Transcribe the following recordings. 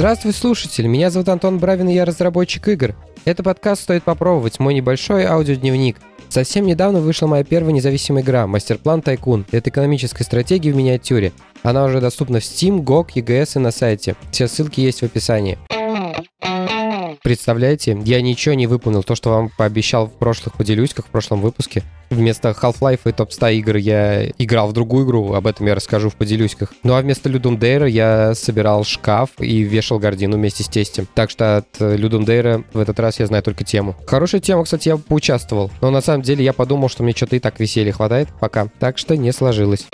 Здравствуй, слушатель! Меня зовут Антон Бравин, и я разработчик игр. Это подкаст «Стоит попробовать», мой небольшой аудиодневник. Совсем недавно вышла моя первая независимая игра «Мастерплан Тайкун». Это экономическая стратегия в миниатюре. Она уже доступна в Steam, GOG, EGS и на сайте. Все ссылки есть в описании. Представляете, я ничего не выполнил. То, что вам пообещал в прошлых, поделюсь, как в прошлом выпуске. Вместо Half-Life и топ 100 игр я играл в другую игру, об этом я расскажу в поделюськах. Ну а вместо Людум Дейра я собирал шкаф и вешал гордину вместе с тестем. Так что от Людум Дейра в этот раз я знаю только тему. Хорошая тема, кстати, я поучаствовал. Но на самом деле я подумал, что мне что-то и так веселья хватает пока. Так что не сложилось.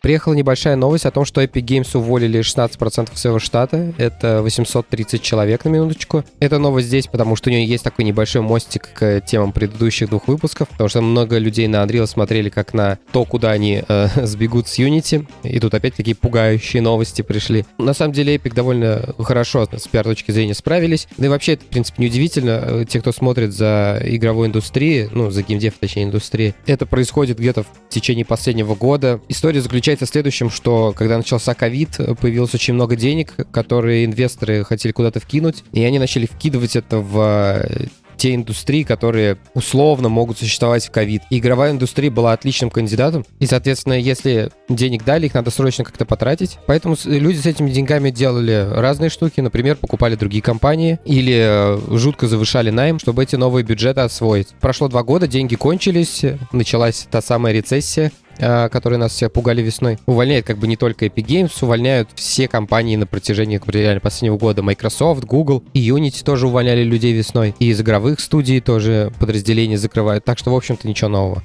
Приехала небольшая новость о том, что Epic Games уволили 16% своего штата. Это 830 человек на минуточку. Это новость здесь, потому что у нее есть такой небольшой мостик к темам предыдущих двух выпусков, потому что много людей на Unreal смотрели как на то, куда они э, сбегут с Unity. И тут опять такие пугающие новости пришли. На самом деле Epic довольно хорошо с пиар точки зрения справились. Да и вообще это, в принципе, неудивительно. Те, кто смотрит за игровой индустрией, ну, за геймдев, точнее, индустрией, это происходит где-то в течение последнего года. История заключается заключается в следующем, что когда начался ковид, появилось очень много денег, которые инвесторы хотели куда-то вкинуть, и они начали вкидывать это в э, те индустрии, которые условно могут существовать в ковид. Игровая индустрия была отличным кандидатом. И, соответственно, если денег дали, их надо срочно как-то потратить. Поэтому люди с этими деньгами делали разные штуки. Например, покупали другие компании или э, жутко завышали найм, чтобы эти новые бюджеты освоить. Прошло два года, деньги кончились, началась та самая рецессия. А, которые нас все пугали весной. Увольняет как бы не только Epic Games, увольняют все компании на протяжении реально последнего года. Microsoft, Google и Unity тоже увольняли людей весной. И из игровых студий тоже подразделения закрывают. Так что, в общем-то, ничего нового.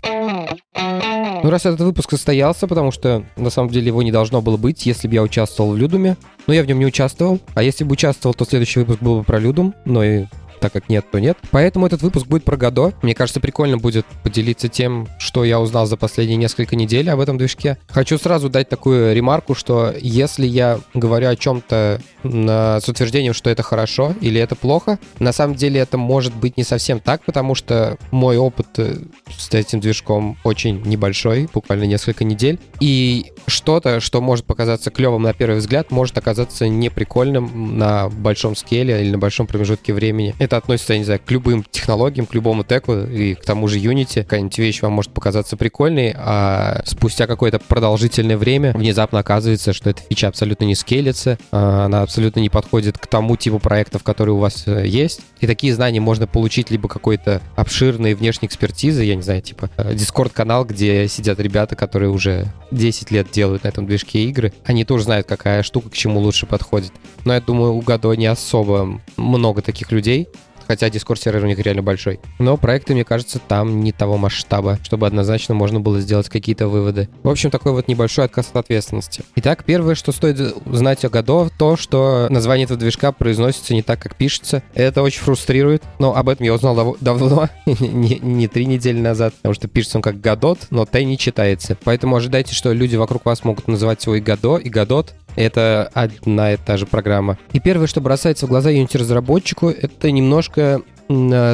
Ну, раз этот выпуск состоялся, потому что на самом деле его не должно было быть, если бы я участвовал в Людуме. Но я в нем не участвовал. А если бы участвовал, то следующий выпуск был бы про Людум. Но и так как нет, то нет. Поэтому этот выпуск будет про Годо. Мне кажется, прикольно будет поделиться тем, что я узнал за последние несколько недель об этом движке. Хочу сразу дать такую ремарку, что если я говорю о чем-то с утверждением, что это хорошо или это плохо, на самом деле это может быть не совсем так, потому что мой опыт э, с этим движком очень небольшой, буквально несколько недель. И что-то, что может показаться клевым на первый взгляд, может оказаться неприкольным на большом скеле или на большом промежутке времени. Это относится, я не знаю, к любым технологиям, к любому теку и к тому же Unity. Какая-нибудь вещь вам может показаться прикольной, а спустя какое-то продолжительное время внезапно оказывается, что эта фича абсолютно не скелится, а она абсолютно не подходит к тому типу проектов, которые у вас э, есть. И такие знания можно получить либо какой-то обширной внешней экспертизы, я не знаю, типа Discord-канал, э, где сидят ребята, которые уже 10 лет делают на этом движке игры. Они тоже знают, какая штука к чему лучше подходит. Но я думаю, у Гадо не особо много таких людей хотя Discord сервер у них реально большой. Но проекты, мне кажется, там не того масштаба, чтобы однозначно можно было сделать какие-то выводы. В общем, такой вот небольшой отказ от ответственности. Итак, первое, что стоит знать о Годо, то, что название этого движка произносится не так, как пишется. Это очень фрустрирует, но об этом я узнал дав- давно, не, три недели назад, потому что пишется он как Годот, но Т не читается. Поэтому ожидайте, что люди вокруг вас могут называть свой Годо и Годот, это одна и та же программа. И первое, что бросается в глаза Unity-разработчику, это немножко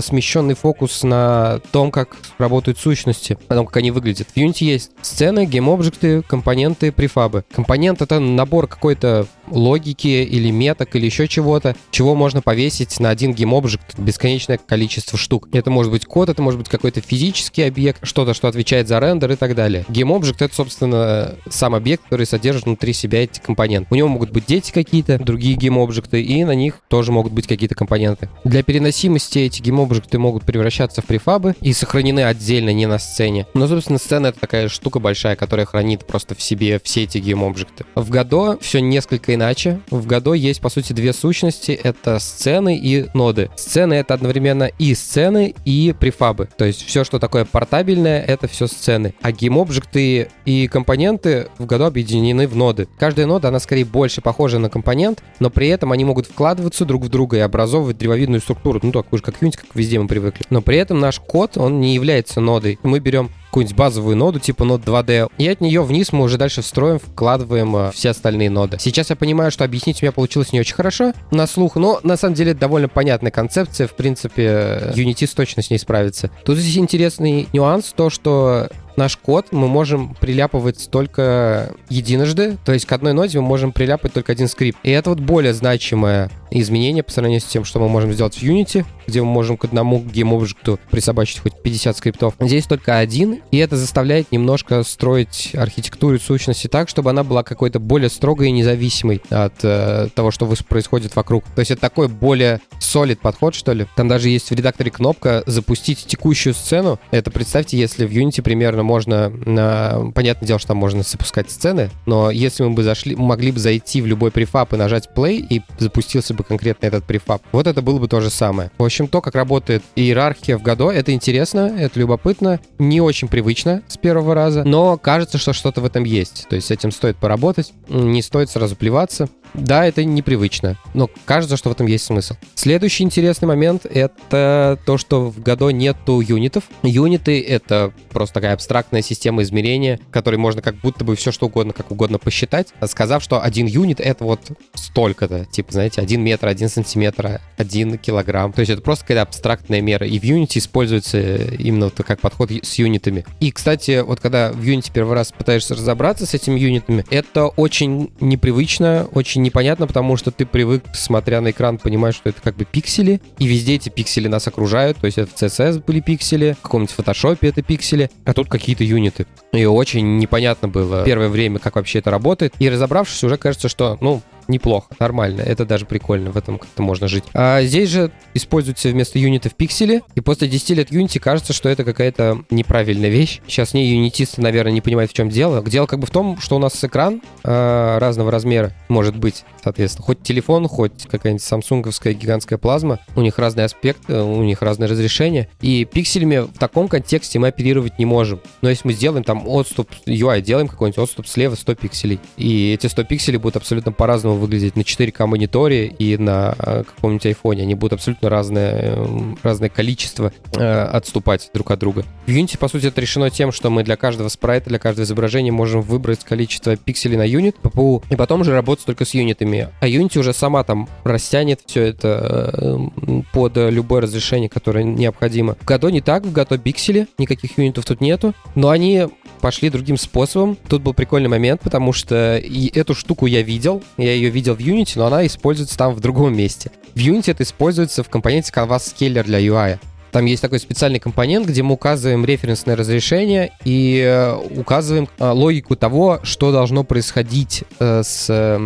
смещенный фокус на том, как работают сущности, о том, как они выглядят. В Unity есть сцены, гейм-объекты, компоненты, префабы. Компонент — это набор какой-то логики или меток или еще чего-то, чего можно повесить на один гейм-объект бесконечное количество штук. Это может быть код, это может быть какой-то физический объект, что-то, что отвечает за рендер и так далее. Гейм-объект — это, собственно, сам объект, который содержит внутри себя эти компоненты. У него могут быть дети какие-то, другие гейм-объекты, и на них тоже могут быть какие-то компоненты. Для переносимости эти гейм-объекты могут превращаться в префабы и сохранены отдельно, не на сцене. Но, собственно, сцена — это такая штука большая, которая хранит просто в себе все эти гейм-объекты. В Godot все несколько иначе. В Godot есть, по сути, две сущности. Это сцены и ноды. Сцены — это одновременно и сцены, и префабы. То есть все, что такое портабельное, это все сцены. А гейм-объекты и компоненты в Godot объединены в ноды. Каждая нода, она скорее больше похожа на компонент, но при этом они могут вкладываться друг в друга и образовывать древовидную структуру. Ну, такую же, как Unity, как везде мы привыкли. Но при этом наш код, он не является нодой. Мы берем какую-нибудь базовую ноду типа нод 2D, и от нее вниз мы уже дальше встроим, вкладываем э, все остальные ноды. Сейчас я понимаю, что объяснить у меня получилось не очень хорошо на слух, но на самом деле это довольно понятная концепция, в принципе, Unity точно с ней справится. Тут здесь интересный нюанс, то, что наш код мы можем приляпывать только единожды, то есть к одной ноде мы можем приляпать только один скрипт. И это вот более значимое изменение по сравнению с тем, что мы можем сделать в Unity, где мы можем к одному гейм-объекту присобачить хоть 50 скриптов. Здесь только один, и это заставляет немножко строить архитектуру сущности так, чтобы она была какой-то более строгой и независимой от э, того, что происходит вокруг. То есть это такой более solid подход, что ли. Там даже есть в редакторе кнопка «Запустить текущую сцену». Это представьте, если в Unity примерно можно... На... Понятное дело, что там можно запускать сцены, но если мы бы зашли, могли бы зайти в любой префаб и нажать play, и запустился бы конкретно этот префаб, вот это было бы то же самое. В общем, то, как работает иерархия в году, это интересно, это любопытно, не очень привычно с первого раза, но кажется, что что-то в этом есть. То есть с этим стоит поработать, не стоит сразу плеваться. Да, это непривычно, но кажется, что в этом есть смысл. Следующий интересный момент — это то, что в году нету юнитов. Юниты — это просто такая абстрактная система измерения, которой можно как будто бы все что угодно, как угодно посчитать, сказав, что один юнит — это вот столько-то. Типа, знаете, один метр, один сантиметр, один килограмм. То есть это просто какая-то абстрактная мера. И в Unity используется именно вот как подход с юнитами. И, кстати, вот когда в Unity первый раз пытаешься разобраться с этими юнитами, это очень непривычно, очень очень непонятно, потому что ты привык, смотря на экран, понимать, что это как бы пиксели, и везде эти пиксели нас окружают, то есть это CSS были пиксели, в каком-нибудь фотошопе это пиксели, а тут какие-то юниты. И очень непонятно было первое время, как вообще это работает. И разобравшись, уже кажется, что, ну, неплохо, нормально. Это даже прикольно, в этом как-то можно жить. А здесь же используются вместо юнитов пиксели, и после 10 лет Unity кажется, что это какая-то неправильная вещь. Сейчас не юнитисты, наверное, не понимают, в чем дело. Дело как бы в том, что у нас экран э, разного размера может быть, соответственно. Хоть телефон, хоть какая-нибудь самсунговская гигантская плазма. У них разный аспект, э, у них разное разрешение. И пикселями в таком контексте мы оперировать не можем. Но если мы сделаем там отступ UI, делаем какой-нибудь отступ слева 100 пикселей, и эти 100 пикселей будут абсолютно по-разному выглядеть на 4К мониторе и на э, каком-нибудь айфоне. Они будут абсолютно разное, э, разное количество э, отступать друг от друга. В Unity, по сути, это решено тем, что мы для каждого спрайта, для каждого изображения можем выбрать количество пикселей на юнит, ППУ, и потом уже работать только с юнитами. А Unity уже сама там растянет все это под любое разрешение, которое необходимо. В году не так, в году пиксели, никаких юнитов тут нету, но они пошли другим способом. Тут был прикольный момент, потому что и эту штуку я видел, я ее видел в Unity, но она используется там в другом месте. В Unity это используется в компоненте Canvas Scaler для UI. Там есть такой специальный компонент, где мы указываем референсное разрешение и э, указываем э, логику того, что должно происходить э, с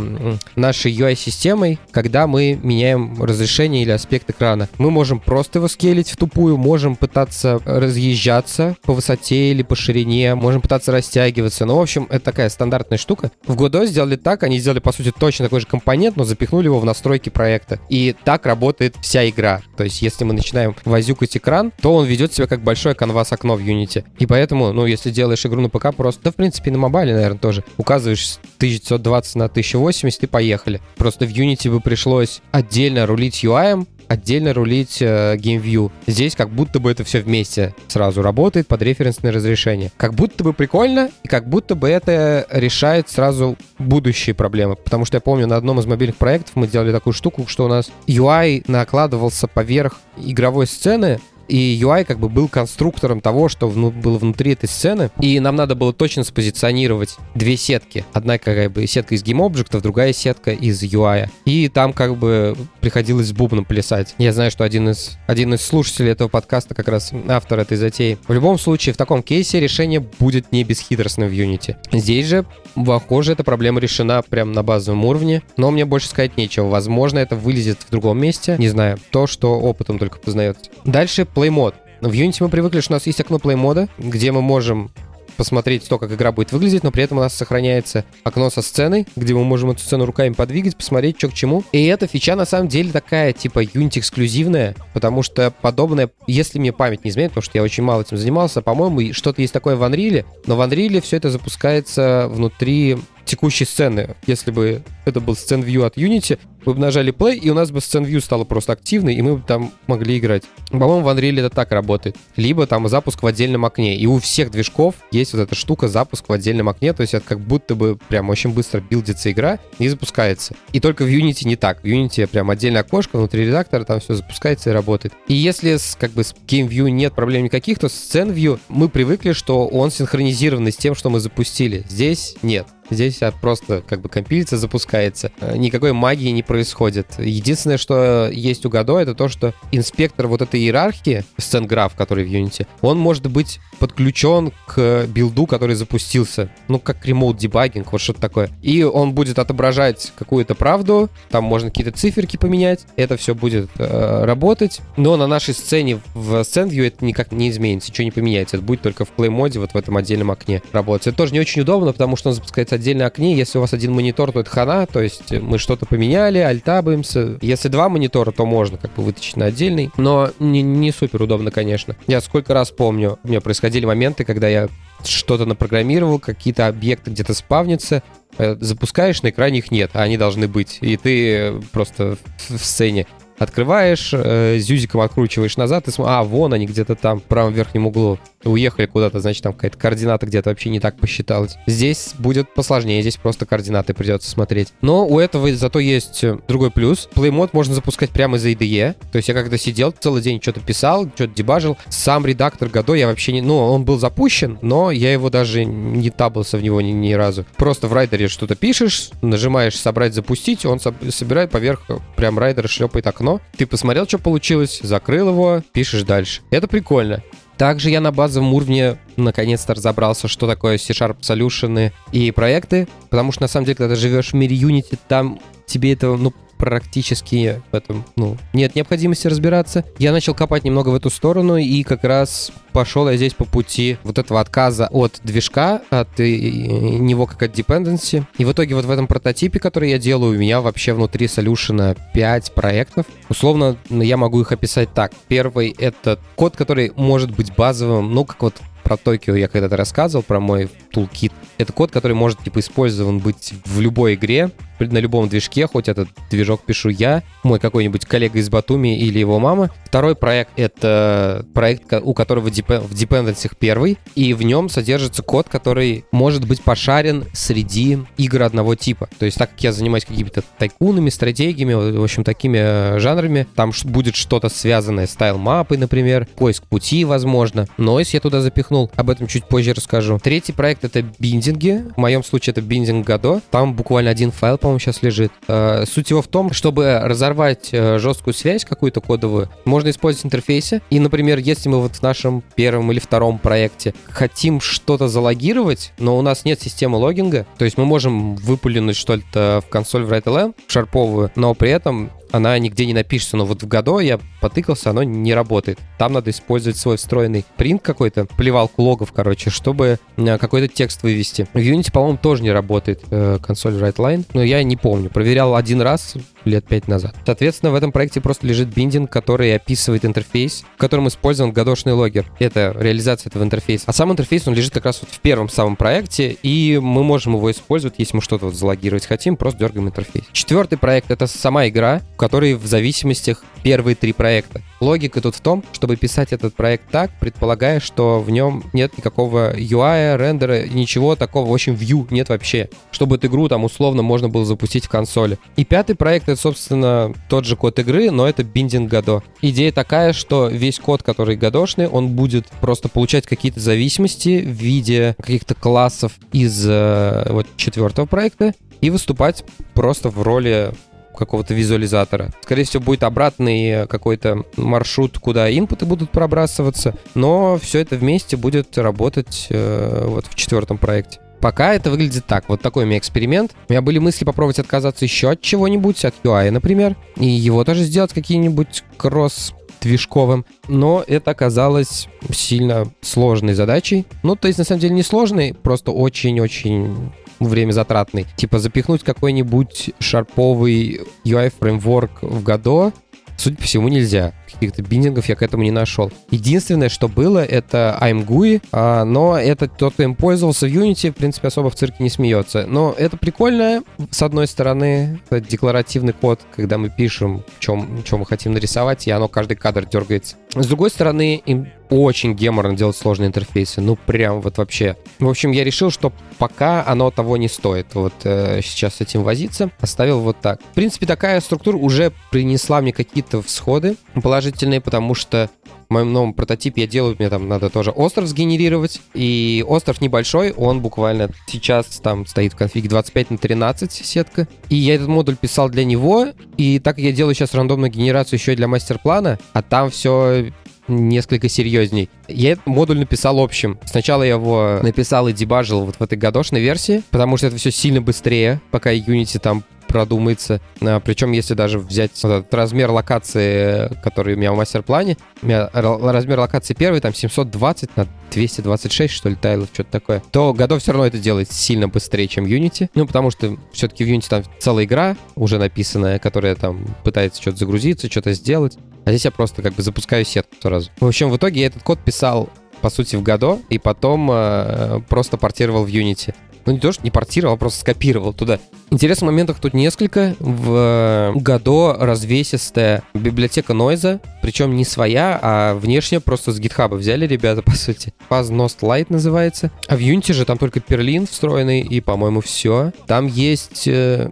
нашей UI-системой, когда мы меняем разрешение или аспект экрана. Мы можем просто его скейлить в тупую, можем пытаться разъезжаться по высоте или по ширине, можем пытаться растягиваться. Ну, в общем, это такая стандартная штука. В Godot сделали так, они сделали, по сути, точно такой же компонент, но запихнули его в настройки проекта. И так работает вся игра. То есть, если мы начинаем возюкать увеличить экран, то он ведет себя как большое канвас окно в Unity. И поэтому, ну, если делаешь игру на ПК просто, да, в принципе, на мобайле, наверное, тоже, указываешь 1920 на 1080 и поехали. Просто в Unity бы пришлось отдельно рулить UI, отдельно рулить э, GameView. Здесь как будто бы это все вместе сразу работает под референсное разрешение. Как будто бы прикольно, и как будто бы это решает сразу будущие проблемы. Потому что я помню, на одном из мобильных проектов мы делали такую штуку, что у нас UI накладывался поверх игровой сцены, и UI как бы был конструктором того, что вну, было внутри этой сцены, и нам надо было точно спозиционировать две сетки. Одна как бы сетка из GameObject, другая сетка из UI. И там как бы приходилось с бубном плясать. Я знаю, что один из, один из слушателей этого подкаста как раз автор этой затеи. В любом случае, в таком кейсе решение будет не бесхитростным в Unity. Здесь же, похоже, эта проблема решена прямо на базовом уровне, но мне больше сказать нечего. Возможно, это вылезет в другом месте, не знаю. То, что опытом только познается. Дальше Mode. В Unity мы привыкли, что у нас есть окно Play мода, где мы можем посмотреть то, как игра будет выглядеть, но при этом у нас сохраняется окно со сценой, где мы можем эту сцену руками подвигать, посмотреть, что к чему. И эта фича на самом деле такая, типа, Unity эксклюзивная, потому что подобное, если мне память не изменяет, потому что я очень мало этим занимался, по-моему, что-то есть такое в Unreal, но в Unreal все это запускается внутри текущей сцены. Если бы это был сцен view от Unity, вы бы нажали play, и у нас бы сцен view стало просто активной, и мы бы там могли играть. По-моему, в Unreal это так работает. Либо там запуск в отдельном окне. И у всех движков есть вот эта штука запуск в отдельном окне, то есть это как будто бы прям очень быстро билдится игра и запускается. И только в Unity не так. В Unity прям отдельное окошко внутри редактора, там все запускается и работает. И если с, как бы с Game View нет проблем никаких, то с Scene View мы привыкли, что он синхронизированный с тем, что мы запустили. Здесь нет. Здесь просто как бы компилится, запускается. Э, никакой магии не происходит. Единственное, что есть у Godot, это то, что инспектор вот этой иерархии, сценграф, который в Unity, он может быть подключен к билду, который запустился. Ну, как remote дебагинг, вот что-то такое. И он будет отображать какую-то правду, там можно какие-то циферки поменять, это все будет э, работать. Но на нашей сцене в ScentView это никак не изменится, ничего не поменяется. Это будет только в play моде вот в этом отдельном окне работать. Это тоже не очень удобно, потому что он запускается отдельное окне. Если у вас один монитор, то это хана, то есть мы что-то поменяли, альтабаемся. Если два монитора, то можно как бы вытащить на отдельный, но не, не супер удобно, конечно. Я сколько раз помню, у меня происходили моменты, когда я что-то напрограммировал, какие-то объекты где-то спавнятся, э, запускаешь, на экране их нет, а они должны быть. И ты просто в сцене открываешь, э, зюзиком откручиваешь назад и смотришь, а, вон они где-то там, в правом верхнем углу. Уехали куда-то, значит, там какая-то координата где-то вообще не так посчиталась. Здесь будет посложнее, здесь просто координаты придется смотреть. Но у этого зато есть э, другой плюс. Playmod можно запускать прямо из IDE. То есть я когда сидел целый день, что-то писал, что-то дебажил. Сам редактор Godot я вообще не... Ну, он был запущен, но я его даже не табался в него ни, ни разу. Просто в райдере что-то пишешь, нажимаешь «Собрать, запустить», он собирает поверх прям райдер шлепает окно. Ты посмотрел, что получилось, закрыл его, пишешь дальше. Это прикольно. Также я на базовом уровне наконец-то разобрался, что такое C-Sharp Solution и проекты, потому что на самом деле, когда живешь в мире Unity, там тебе это, ну, практически в этом, ну, нет необходимости разбираться. Я начал копать немного в эту сторону, и как раз пошел я здесь по пути вот этого отказа от движка, от него как от dependency. И в итоге вот в этом прототипе, который я делаю, у меня вообще внутри солюшена 5 проектов. Условно, я могу их описать так. Первый — это код, который может быть базовым, ну, как вот про Токио я когда-то рассказывал, про мой toolkit. Это код, который может, типа, использован быть в любой игре, на любом движке, хоть этот движок пишу я, мой какой-нибудь коллега из Батуми или его мама. Второй проект — это проект, у которого в депенденсиях первый, и в нем содержится код, который может быть пошарен среди игр одного типа. То есть так как я занимаюсь какими-то тайкунами, стратегиями, в общем, такими э, жанрами, там будет что-то связанное с тайл-мапой, например, поиск пути, возможно. Нойс я туда запихнул, об этом чуть позже расскажу. Третий проект — это биндинги. В моем случае это биндинг Годо. Там буквально один файл, по-моему, сейчас лежит. Э, суть его в том, чтобы разорвать э, жесткую связь какую-то кодовую, можно использовать интерфейсы. И, например, если мы вот в нашем первом или втором проекте хотим что-то залогировать, но у нас нет системы логинга, то есть мы можем выпулинуть что-то в консоль в WriteLM, шарповую, но при этом она нигде не напишется, но вот в году я потыкался, оно не работает. Там надо использовать свой встроенный принт какой-то, плевалку логов, короче, чтобы э, какой-то текст вывести. В Unity, по-моему, тоже не работает э, консоль WriteLine, но я не помню. Проверял один раз, лет пять назад. Соответственно, в этом проекте просто лежит биндинг, который описывает интерфейс, в котором использован гадошный логер. Это реализация этого интерфейса. А сам интерфейс, он лежит как раз вот в первом самом проекте, и мы можем его использовать, если мы что-то вот залогировать хотим, просто дергаем интерфейс. Четвертый проект — это сама игра, в которой в зависимостях первые три проекта. Логика тут в том, чтобы писать этот проект так, предполагая, что в нем нет никакого UI, рендера, ничего такого, в общем, view нет вообще, чтобы эту игру там условно можно было запустить в консоли. И пятый проект — это, собственно, тот же код игры, но это биндинг Godot. Идея такая, что весь код, который годошный, он будет просто получать какие-то зависимости в виде каких-то классов из э, вот четвертого проекта и выступать просто в роли какого-то визуализатора. Скорее всего, будет обратный какой-то маршрут, куда инпуты будут пробрасываться, но все это вместе будет работать э, вот в четвертом проекте. Пока это выглядит так. Вот такой у меня эксперимент. У меня были мысли попробовать отказаться еще от чего-нибудь, от UI, например, и его тоже сделать какие-нибудь кросс движковым, но это оказалось сильно сложной задачей. Ну, то есть, на самом деле, не сложной, просто очень-очень время затратный. Типа запихнуть какой-нибудь шарповый UI-фреймворк в Godot, судя по всему, нельзя. Каких-то биндингов я к этому не нашел. Единственное, что было, это IMGUI, а, но это тот, кто им пользовался в Unity, в принципе, особо в цирке не смеется. Но это прикольно, с одной стороны, это декларативный код, когда мы пишем, чем, чем мы хотим нарисовать, и оно каждый кадр дергается. С другой стороны, им очень геморно делать сложные интерфейсы. Ну, прям вот вообще. В общем, я решил, что пока оно того не стоит. Вот э, сейчас с этим возиться. Оставил вот так. В принципе, такая структура уже принесла мне какие-то всходы положительные, потому что в моем новом прототипе я делаю, мне там надо тоже остров сгенерировать. И остров небольшой, он буквально сейчас там стоит в конфиге 25 на 13 сетка. И я этот модуль писал для него, и так я делаю сейчас рандомную генерацию еще и для мастер-плана, а там все несколько серьезней. Я этот модуль написал общим. Сначала я его написал и дебажил вот в этой годошной версии, потому что это все сильно быстрее, пока Unity там продумается. А, причем, если даже взять этот размер локации, который у меня в мастер-плане, у меня размер локации первый, там 720 на 226, что ли, тайлов, что-то такое, то годов все равно это делает сильно быстрее, чем Unity. Ну, потому что все-таки в Unity там целая игра уже написанная, которая там пытается что-то загрузиться, что-то сделать. А здесь я просто как бы запускаю сетку сразу. В общем, в итоге я этот код писал по сути, в Godot, и потом э, просто портировал в Unity. Ну, не то, что не портировал, а просто скопировал туда. Интересных моментов тут несколько. В году развесистая библиотека Нойза, причем не своя, а внешняя, просто с гитхаба взяли ребята, по сути. Fuzz Nost Light называется. А в Unity же там только перлин встроенный, и, по-моему, все. Там есть э,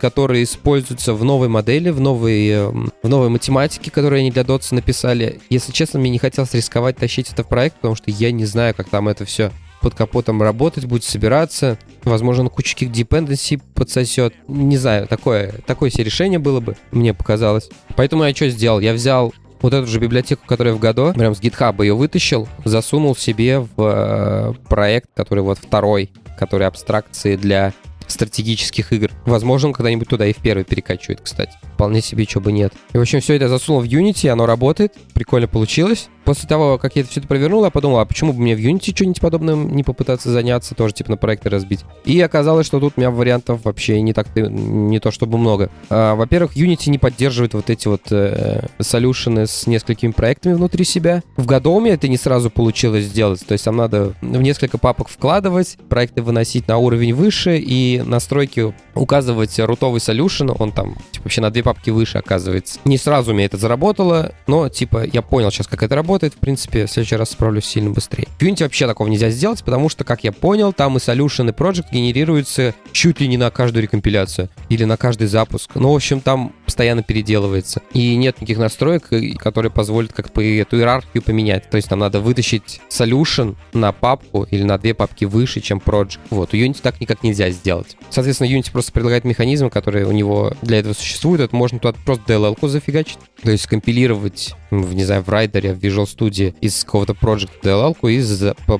которые используются в новой модели, в новой, э, в новой математике, которую они для Дотса написали. Если честно, мне не хотелось рисковать тащить это в проект, потому что я не знаю, как там это все под капотом работать, будет собираться. Возможно, он кучу каких dependency подсосет. Не знаю, такое, такое себе решение было бы, мне показалось. Поэтому я что сделал? Я взял вот эту же библиотеку, которая в году, прям с GitHub ее вытащил, засунул себе в э, проект, который вот второй, который абстракции для стратегических игр. Возможно, когда-нибудь туда и в первый перекачивает, кстати. Вполне себе, чего бы нет. И, в общем, все это засунул в Unity, оно работает, прикольно получилось. После того, как я это все это провернул, я подумал, а почему бы мне в Unity что-нибудь подобным не попытаться заняться, тоже типа на проекты разбить. И оказалось, что тут у меня вариантов вообще не так не то чтобы много. А, во-первых, Unity не поддерживает вот эти вот э, солюшены с несколькими проектами внутри себя. В меня это не сразу получилось сделать. То есть там надо в несколько папок вкладывать, проекты выносить на уровень выше и настройки указывать рутовый солюшен, он там типа, вообще на две папки выше оказывается. Не сразу у меня это заработало, но типа я понял сейчас, как это работает в принципе, в следующий раз справлюсь сильно быстрее. В Unity вообще такого нельзя сделать, потому что, как я понял, там и solution, и project генерируются чуть ли не на каждую рекомпиляцию или на каждый запуск. Ну, в общем, там постоянно переделывается. И нет никаких настроек, которые позволят как бы эту иерархию поменять. То есть нам надо вытащить solution на папку или на две папки выше, чем project. Вот, у Unity так никак нельзя сделать. Соответственно, Unity просто предлагает механизм, который у него для этого существует. Это можно туда просто DLL-ку зафигачить. То есть компилировать, в, не знаю, в райдере, в Visual Studio из какого-то project DLL-ку и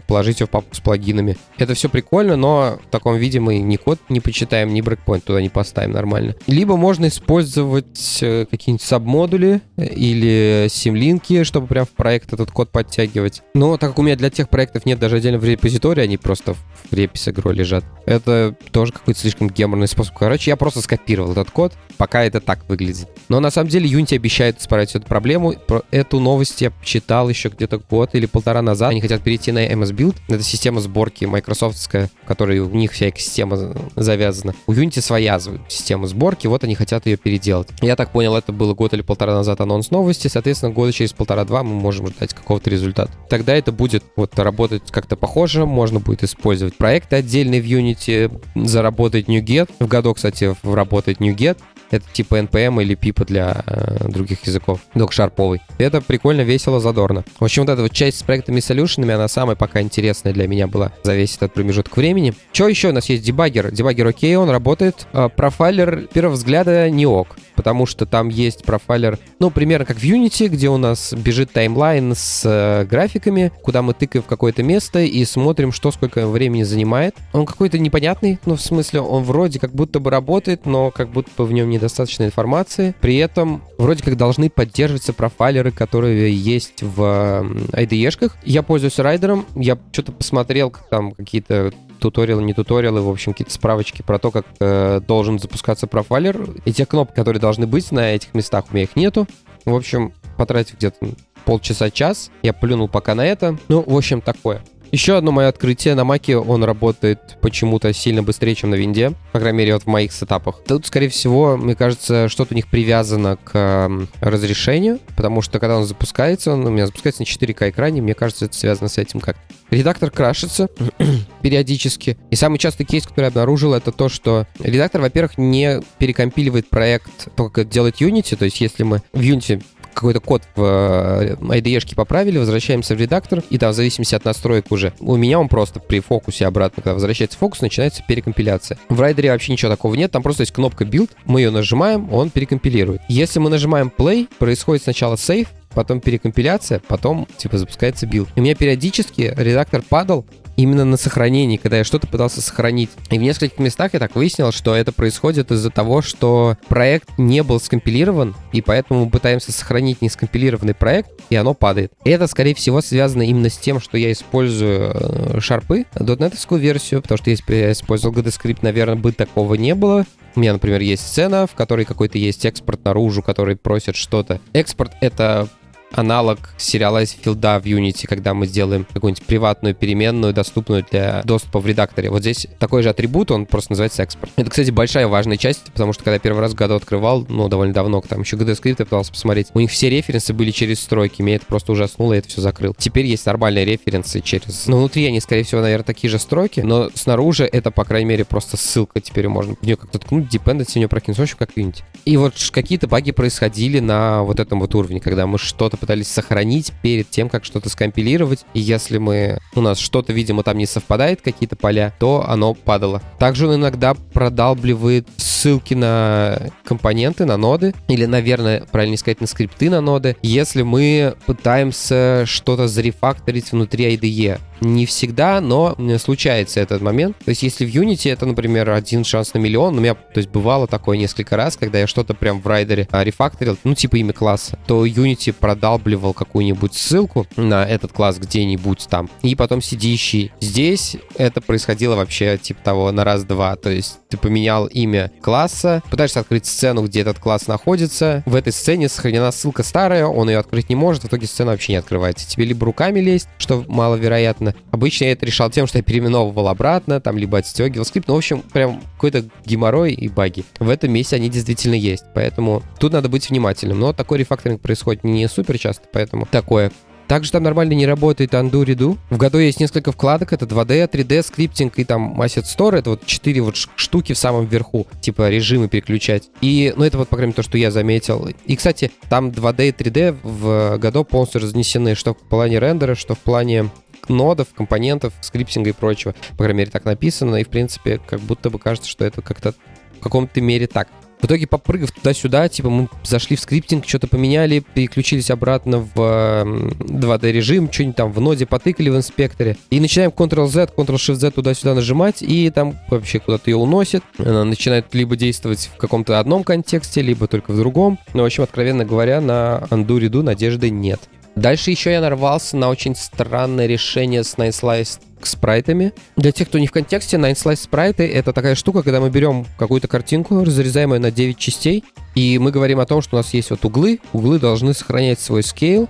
положить ее в папку с плагинами. Это все прикольно, но в таком виде мы ни код не почитаем, ни брейкпоинт туда не поставим нормально. Либо можно использовать э, какие-нибудь сабмодули или симлинки, чтобы прям в проект этот код подтягивать. Но так как у меня для тех проектов нет даже отдельно в репозитории, они просто в реписе игру лежат. Это тоже какой-то слишком геморный способ. Короче, я просто скопировал этот код, пока это так выглядит. Но на самом деле Unity обещает исправить эту проблему. Про эту новость я читал еще где-то год или полтора назад. Они хотят перейти на MS Build. Это система сборки майкрософтская, в которой у них вся экосистема завязана. У Unity своя система сборки, вот они хотят ее переделать. Я так понял, это было год или полтора назад анонс новости, соответственно, года через полтора-два мы можем ждать какого-то результата. Тогда это будет вот работать как-то похоже, можно будет использовать проекты отдельные в Unity, заработать NuGet. В году, кстати, работает NuGet. Это типа NPM или пипа для э, других языков. Док шарповый. Это прикольно, весело, задорно. В общем, вот эта вот часть с проектами и солюшенами, она самая пока интересная для меня была за весь этот промежуток времени. Что еще у нас есть? Дебаггер. Дебаггер окей, он работает. А, профайлер первого взгляда не ок потому что там есть профайлер, ну, примерно как в Unity, где у нас бежит таймлайн с э, графиками, куда мы тыкаем в какое-то место и смотрим, что сколько времени занимает. Он какой-то непонятный, ну, в смысле, он вроде как будто бы работает, но как будто бы в нем недостаточно информации. При этом вроде как должны поддерживаться профайлеры, которые есть в IDE-шках. Я пользуюсь райдером, я что-то посмотрел, как там какие-то туториалы, не туториалы, в общем, какие-то справочки про то, как э, должен запускаться профайлер. И те кнопки, которые должны быть на этих местах, у меня их нету. В общем, потратив где-то полчаса-час, я плюнул пока на это. Ну, в общем, такое. Еще одно мое открытие. На маке он работает почему-то сильно быстрее, чем на винде. По крайней мере, вот в моих сетапах. Тут, скорее всего, мне кажется, что-то у них привязано к разрешению, потому что когда он запускается, он у меня запускается на 4К экране, мне кажется, это связано с этим как. Редактор крашится периодически. И самый частый кейс, который я обнаружил, это то, что редактор, во-первых, не перекомпиливает проект, только делает Unity. То есть, если мы в Unity какой-то код в э, IDE поправили, возвращаемся в редактор, и там в зависимости от настроек уже. У меня он просто при фокусе обратно, когда возвращается фокус, начинается перекомпиляция. В райдере вообще ничего такого нет, там просто есть кнопка build, мы ее нажимаем, он перекомпилирует. Если мы нажимаем play, происходит сначала save, потом перекомпиляция, потом, типа, запускается build. У меня периодически редактор падал, именно на сохранении, когда я что-то пытался сохранить. И в нескольких местах я так выяснил, что это происходит из-за того, что проект не был скомпилирован, и поэтому мы пытаемся сохранить нескомпилированный проект, и оно падает. И это, скорее всего, связано именно с тем, что я использую э, шарпы, дотнетовскую версию, потому что если бы я использовал GDScript, наверное, бы такого не было. У меня, например, есть сцена, в которой какой-то есть экспорт наружу, который просит что-то. Экспорт — это аналог сериалайз филда в Unity, когда мы сделаем какую-нибудь приватную переменную, доступную для доступа в редакторе. Вот здесь такой же атрибут, он просто называется экспорт. Это, кстати, большая важная часть, потому что когда я первый раз году открывал, ну, довольно давно, там еще GD-скрипт я пытался посмотреть, у них все референсы были через стройки, меня это просто ужаснуло, и это все закрыл. Теперь есть нормальные референсы через... Ну, внутри они, скорее всего, наверное, такие же строки, но снаружи это, по крайней мере, просто ссылка. Теперь можно в нее как-то ткнуть, dependency в нее прокинуть, в общем, как Unity. И вот какие-то баги происходили на вот этом вот уровне, когда мы что-то пытались сохранить перед тем, как что-то скомпилировать. И если мы у нас что-то, видимо, там не совпадает, какие-то поля, то оно падало. Также он иногда продалбливает ссылки на компоненты, на ноды, или, наверное, правильно сказать, на скрипты на ноды, если мы пытаемся что-то зарефакторить внутри IDE. Не всегда, но случается этот момент. То есть, если в Unity это, например, один шанс на миллион, у меня, то есть, бывало такое несколько раз, когда я что-то прям в райдере а, рефакторил, ну, типа имя класса, то Unity продалбливал какую-нибудь ссылку на этот класс где-нибудь там, и потом сидящий. Здесь это происходило вообще, типа того, на раз-два. То есть, ты поменял имя класса, пытаешься открыть сцену, где этот класс находится. В этой сцене сохранена ссылка старая, он ее открыть не может, в итоге сцена вообще не открывается. Тебе либо руками лезть, что маловероятно, обратно. Обычно я это решал тем, что я переименовывал обратно, там, либо отстегивал скрипт. Ну, в общем, прям какой-то геморрой и баги. В этом месте они действительно есть, поэтому тут надо быть внимательным. Но такой рефакторинг происходит не супер часто, поэтому такое. Также там нормально не работает undo redo. В году есть несколько вкладок. Это 2D, 3D, скриптинг и там Asset Store. Это вот четыре вот штуки в самом верху. Типа режимы переключать. И, ну, это вот, по крайней мере, то, что я заметил. И, кстати, там 2D и 3D в году полностью разнесены, что в плане рендера, что в плане нодов, компонентов, скриптинга и прочего. По крайней мере, так написано, и, в принципе, как будто бы кажется, что это как-то в каком-то мере так. В итоге, попрыгав туда-сюда, типа мы зашли в скриптинг, что-то поменяли, переключились обратно в 2D режим, что-нибудь там в ноде потыкали в инспекторе. И начинаем Ctrl-Z, Ctrl-Shift-Z туда-сюда нажимать, и там вообще куда-то ее уносит. Она начинает либо действовать в каком-то одном контексте, либо только в другом. Но, ну, в общем, откровенно говоря, на undo-реду надежды нет. Дальше еще я нарвался на очень странное решение с Nine Slice спрайтами. Для тех, кто не в контексте, Nine Slice спрайты — это такая штука, когда мы берем какую-то картинку, разрезаем ее на 9 частей, и мы говорим о том, что у нас есть вот углы, углы должны сохранять свой скейл,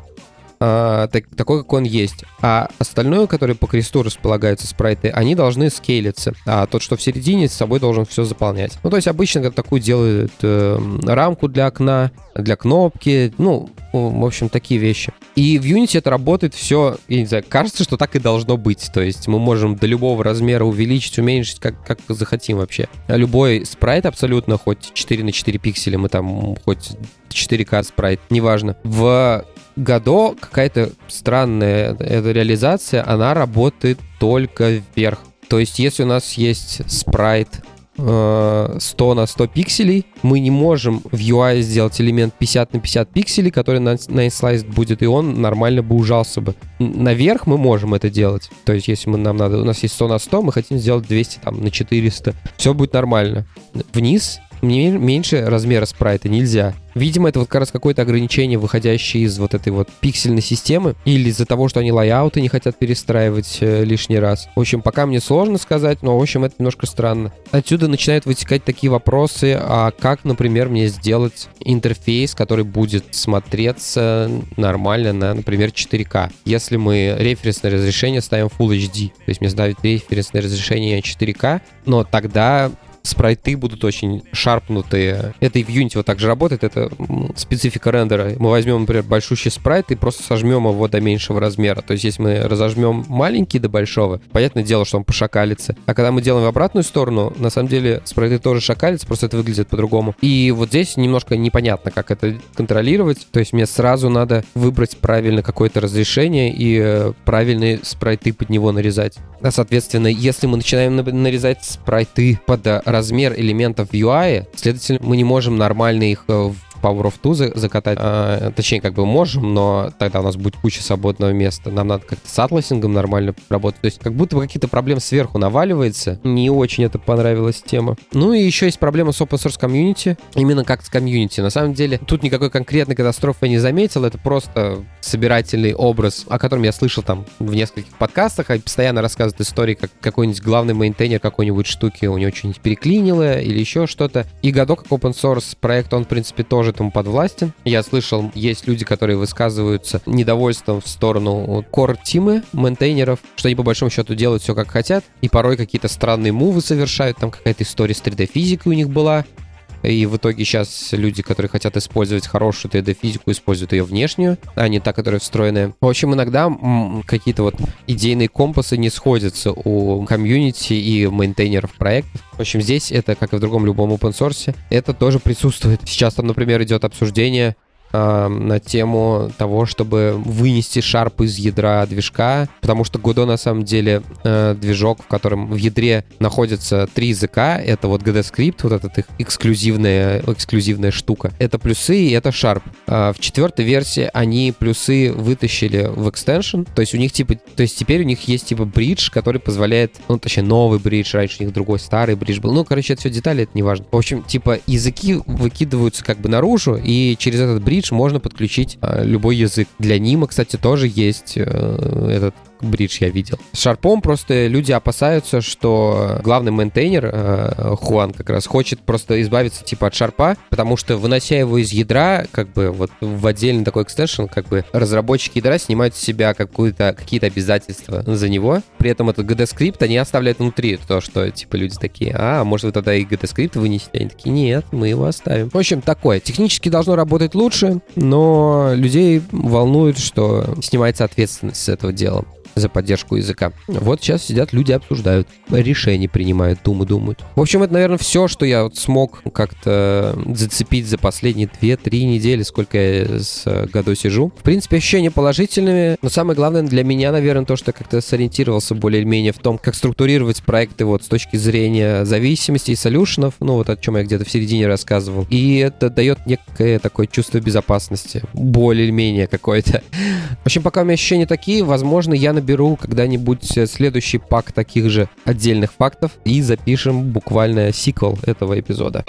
а, так, такой, как он есть. А остальное, которое по кресту располагаются спрайты, они должны скейлиться. А тот, что в середине, с собой должен все заполнять. Ну, то есть обычно такую делают э, рамку для окна, для кнопки, ну, в общем, такие вещи. И в Unity это работает все, я не знаю, кажется, что так и должно быть. То есть мы можем до любого размера увеличить, уменьшить, как, как захотим вообще. Любой спрайт абсолютно, хоть 4 на 4 пикселя, мы там хоть 4К спрайт, неважно. В Годо какая-то странная эта реализация, она работает только вверх. То есть, если у нас есть спрайт 100 э, на 100 пикселей, мы не можем в UI сделать элемент 50 на 50 пикселей, который на, на будет, и он нормально бы ужался бы. Наверх мы можем это делать. То есть, если мы, нам надо, у нас есть 100 на 100, мы хотим сделать 200 там, на 400. Все будет нормально. Вниз меньше размера спрайта нельзя. Видимо, это вот как раз какое-то ограничение, выходящее из вот этой вот пиксельной системы, или из-за того, что они лайауты не хотят перестраивать э, лишний раз. В общем, пока мне сложно сказать, но, в общем, это немножко странно. Отсюда начинают вытекать такие вопросы, а как, например, мне сделать интерфейс, который будет смотреться нормально на, например, 4К. Если мы референсное разрешение ставим Full HD, то есть мне ставить референсное разрешение 4К, но тогда спрайты будут очень шарпнутые. Это и в Unity вот так же работает, это специфика рендера. Мы возьмем, например, большущий спрайт и просто сожмем его до меньшего размера. То есть если мы разожмем маленький до большого, понятное дело, что он пошакалится. А когда мы делаем в обратную сторону, на самом деле спрайты тоже шакалятся, просто это выглядит по-другому. И вот здесь немножко непонятно, как это контролировать. То есть мне сразу надо выбрать правильно какое-то разрешение и э, правильные спрайты под него нарезать. А, соответственно, если мы начинаем нарезать спрайты под размер элементов UI, следовательно, мы не можем нормально их э, в Power of Two закатать. А, точнее, как бы можем, но тогда у нас будет куча свободного места. Нам надо как-то с atlasing ом нормально работать. То есть как будто бы какие-то проблемы сверху наваливается. Не очень это понравилась тема. Ну и еще есть проблема с open source community. Именно как с community. На самом деле, тут никакой конкретной катастрофы я не заметил. Это просто собирательный образ, о котором я слышал там в нескольких подкастах. И постоянно рассказывают истории, как какой-нибудь главный maintainer какой-нибудь штуки у него что-нибудь переклинило или еще что-то. И Godot как open source проект, он, в принципе, тоже тоже этому подвластен. Я слышал, есть люди, которые высказываются недовольством в сторону core team ы, maintainer ов, что они по большому счету делают все как хотят, и порой какие-то странные мувы совершают, там какая-то история с 3D-физикой у них была, и в итоге сейчас люди, которые хотят использовать хорошую 3D-физику, используют ее внешнюю, а не та, которая встроенная. В общем, иногда какие-то вот идейные компасы не сходятся у комьюнити и мейнтейнеров проектов. В общем, здесь это, как и в другом любом open source, это тоже присутствует. Сейчас там, например, идет обсуждение э, на тему того, чтобы вынести шарп из ядра движка, потому что Godot на самом деле э, движок, в котором в ядре находятся три языка, это вот GDScript, вот этот их эксклюзивная, эксклюзивная штука. Это плюсы и это шарп. Э, в четвертой версии они плюсы вытащили в extension, то есть у них типа, то есть теперь у них есть типа bridge, который позволяет, ну точнее новый bridge, раньше у них другой старый bridge был. Ну, короче, это все детали, это не важно. В общем, типа языки выкидываются как бы наружу, и через этот bridge bridge можно подключить э, любой язык. Для Nim а, кстати, тоже есть э, этот bridge я видел. С шарпом просто люди опасаются, что главный maintainer, э, Хуан как раз, хочет просто избавиться типа от шарпа, потому что вынося его из ядра, как бы вот в отдельный такой extension, как бы разработчики ядра снимают с себя какую-то, какие-то обязательства за него. При этом этот GDScript они оставляют внутри, то, что типа люди такие, а, может вы тогда и GDScript вынесете? Они такие, нет, мы его оставим. В общем, такое. Технически должно работать лучше, но людей волнует, что снимается ответственность с этого дела за поддержку языка. Вот сейчас сидят люди, обсуждают, решения принимают, думают, думают. В общем, это, наверное, все, что я вот смог как-то зацепить за последние 2-3 недели, сколько я с году сижу. В принципе, ощущения положительными, но самое главное для меня, наверное, то, что как-то сориентировался более-менее в том, как структурировать проекты вот с точки зрения зависимости и солюшенов, ну вот о чем я где-то в середине рассказывал. И это дает некое такое чувство безопасности, более-менее какое-то. В общем, пока у меня ощущения такие, возможно, я наберу соберу когда-нибудь э, следующий пак таких же отдельных фактов и запишем буквально сиквел этого эпизода.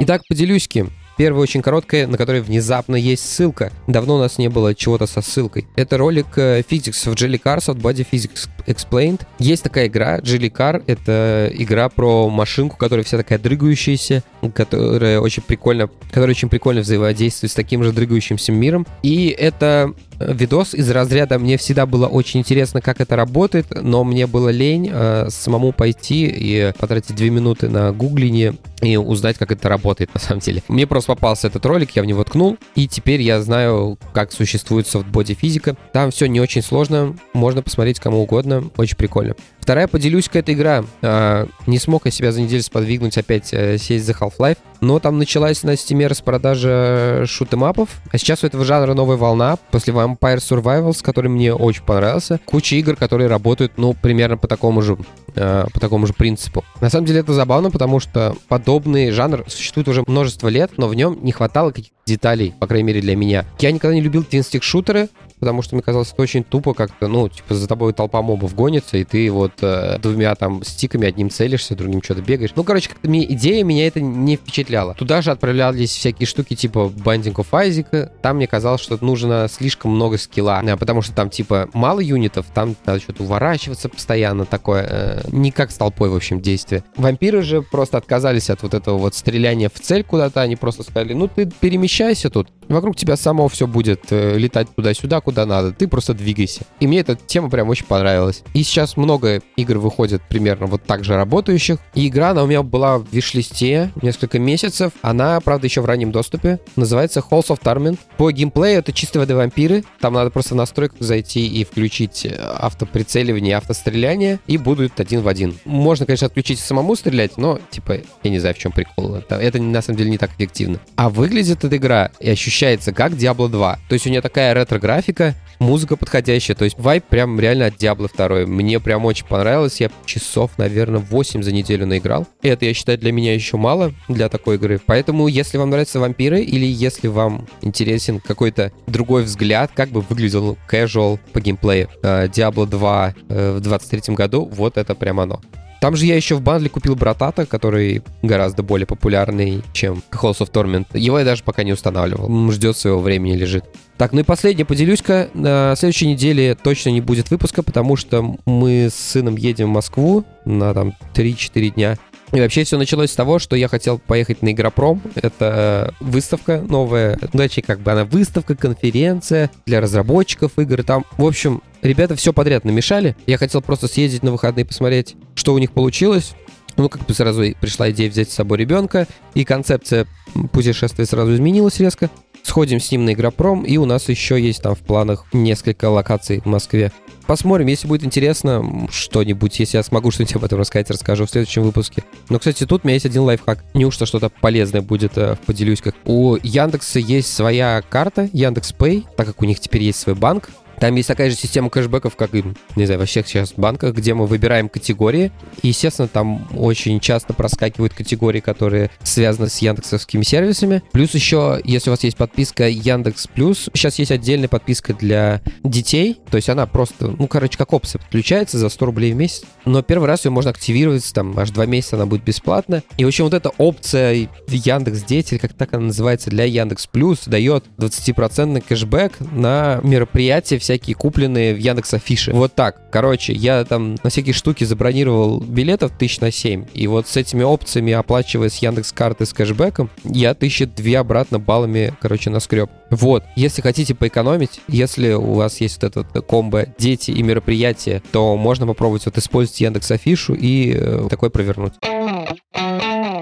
Итак, поделюсь кем. Первая очень короткая, на которой внезапно есть ссылка. Давно у нас не было чего-то со ссылкой. Это ролик э, Physics в Jelly Cars от Body Physics Explained. Есть такая игра, Jelly Car. Это игра про машинку, которая вся такая дрыгающаяся, которая очень прикольно, которая очень прикольно взаимодействует с таким же дрыгающимся миром. И это видос из разряда «Мне всегда было очень интересно, как это работает, но мне было лень э, самому пойти и потратить две минуты на гуглине и узнать, как это работает на самом деле. Мне просто попался этот ролик, я в него ткнул, и теперь я знаю, как существует софтбоди физика. Там все не очень сложно, можно посмотреть кому угодно, очень прикольно. Вторая, поделюсь-ка эта игра. А, не смог я себя за неделю сподвигнуть опять а, сесть за Half-Life, но там началась на стиме распродажа шутемапов, а сейчас у этого жанра новая волна. После Vampire Survivals, который мне очень понравился, куча игр, которые работают, ну, примерно по такому же, а, по такому же принципу. На самом деле это забавно, потому что подобный жанр существует уже множество лет, но в нем не хватало каких-то деталей, по крайней мере для меня. Я никогда не любил твинстик-шутеры, потому что мне казалось, это очень тупо как-то, ну, типа, за тобой толпа мобов гонится, и ты вот э, двумя там стиками одним целишься, другим что-то бегаешь. Ну, короче, как-то мне идея меня это не впечатляла. Туда же отправлялись всякие штуки типа Binding of Isaac. Там мне казалось, что нужно слишком много скилла, э, потому что там типа мало юнитов, там надо что-то уворачиваться постоянно, такое, э, не как с толпой, в общем, действие. Вампиры же просто отказались от вот этого вот стреляния в цель куда-то, они просто сказали, ну ты перемещайся тут, вокруг тебя само все будет э, летать туда-сюда, куда надо, ты просто двигайся. И мне эта тема прям очень понравилась. И сейчас много игр выходит примерно вот так же работающих. И игра, она у меня была в виш-листе несколько месяцев. Она, правда, еще в раннем доступе. Называется Halls of Torment. По геймплею это чисто воды-вампиры. Там надо просто в настройках зайти и включить э, автоприцеливание, автостреляние, и будут один в один. Можно, конечно, отключить самому стрелять, но, типа, я не знаю, в чем прикол. Это, это на самом деле не так эффективно. А выглядит эта игра и ощущается как Diablo 2. То есть у нее такая ретро-графика, музыка подходящая, то есть вайп прям реально от Diablo 2. Мне прям очень понравилось, я часов, наверное, 8 за неделю наиграл. И это, я считаю, для меня еще мало для такой игры. Поэтому, если вам нравятся вампиры, или если вам интересен какой-то другой взгляд, как бы выглядел casual по геймплею э, Diablo 2 э, в 23 году, вот это прям оно. Там же я еще в бандле купил Братата, который гораздо более популярный, чем Halls of Torment. Его я даже пока не устанавливал. Ждет своего времени, лежит. Так, ну и последнее поделюсь-ка. На следующей неделе точно не будет выпуска, потому что мы с сыном едем в Москву на там 3-4 дня. И вообще все началось с того, что я хотел поехать на Игропром. Это выставка новая, точнее, как бы она выставка, конференция для разработчиков игр. Там, в общем, ребята все подряд намешали. Я хотел просто съездить на выходные посмотреть, что у них получилось. Ну, как бы сразу пришла идея взять с собой ребенка, и концепция путешествия сразу изменилась резко. Сходим с ним на Игропром, и у нас еще есть там в планах несколько локаций в Москве. Посмотрим, если будет интересно что-нибудь, если я смогу что-нибудь об этом рассказать, расскажу в следующем выпуске. Но, кстати, тут у меня есть один лайфхак. Неужто что-то полезное будет, э, поделюсь как. У Яндекса есть своя карта, Яндекс Pay, так как у них теперь есть свой банк, там есть такая же система кэшбэков, как и, не знаю, во всех сейчас банках, где мы выбираем категории. И, естественно, там очень часто проскакивают категории, которые связаны с яндексовскими сервисами. Плюс еще, если у вас есть подписка Яндекс Плюс, сейчас есть отдельная подписка для детей. То есть она просто, ну, короче, как опция подключается за 100 рублей в месяц. Но первый раз ее можно активировать, там, аж два месяца она будет бесплатна. И, в общем, вот эта опция Яндекс Дети, как так она называется, для Яндекс Плюс, дает 20% кэшбэк на мероприятия все всякие купленные в Яндекс Афише. Вот так. Короче, я там на всякие штуки забронировал билетов тысяч на 7. И вот с этими опциями, оплачивая с Яндекс карты с кэшбэком, я тысячи две обратно баллами, короче, наскреб. Вот. Если хотите поэкономить, если у вас есть вот этот комбо дети и мероприятия, то можно попробовать вот использовать Яндекс Афишу и э, такой провернуть.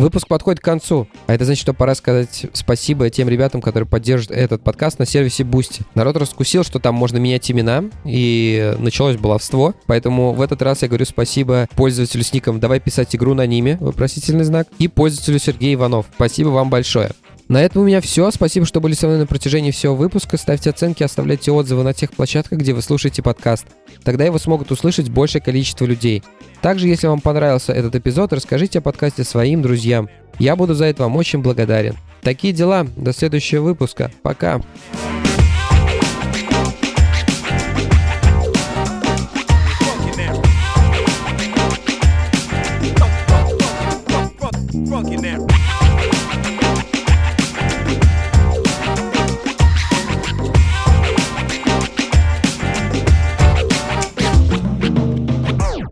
Выпуск подходит к концу, а это значит, что пора сказать спасибо тем ребятам, которые поддерживают этот подкаст на сервисе Boosty. Народ раскусил, что там можно менять имена, и началось баловство, поэтому в этот раз я говорю спасибо пользователю с ником «Давай писать игру на ниме», вопросительный знак, и пользователю Сергей Иванов. Спасибо вам большое. На этом у меня все. Спасибо, что были со мной на протяжении всего выпуска. Ставьте оценки, оставляйте отзывы на тех площадках, где вы слушаете подкаст. Тогда его смогут услышать большее количество людей. Также, если вам понравился этот эпизод, расскажите о подкасте своим друзьям. Я буду за это вам очень благодарен. Такие дела. До следующего выпуска. Пока. Funky.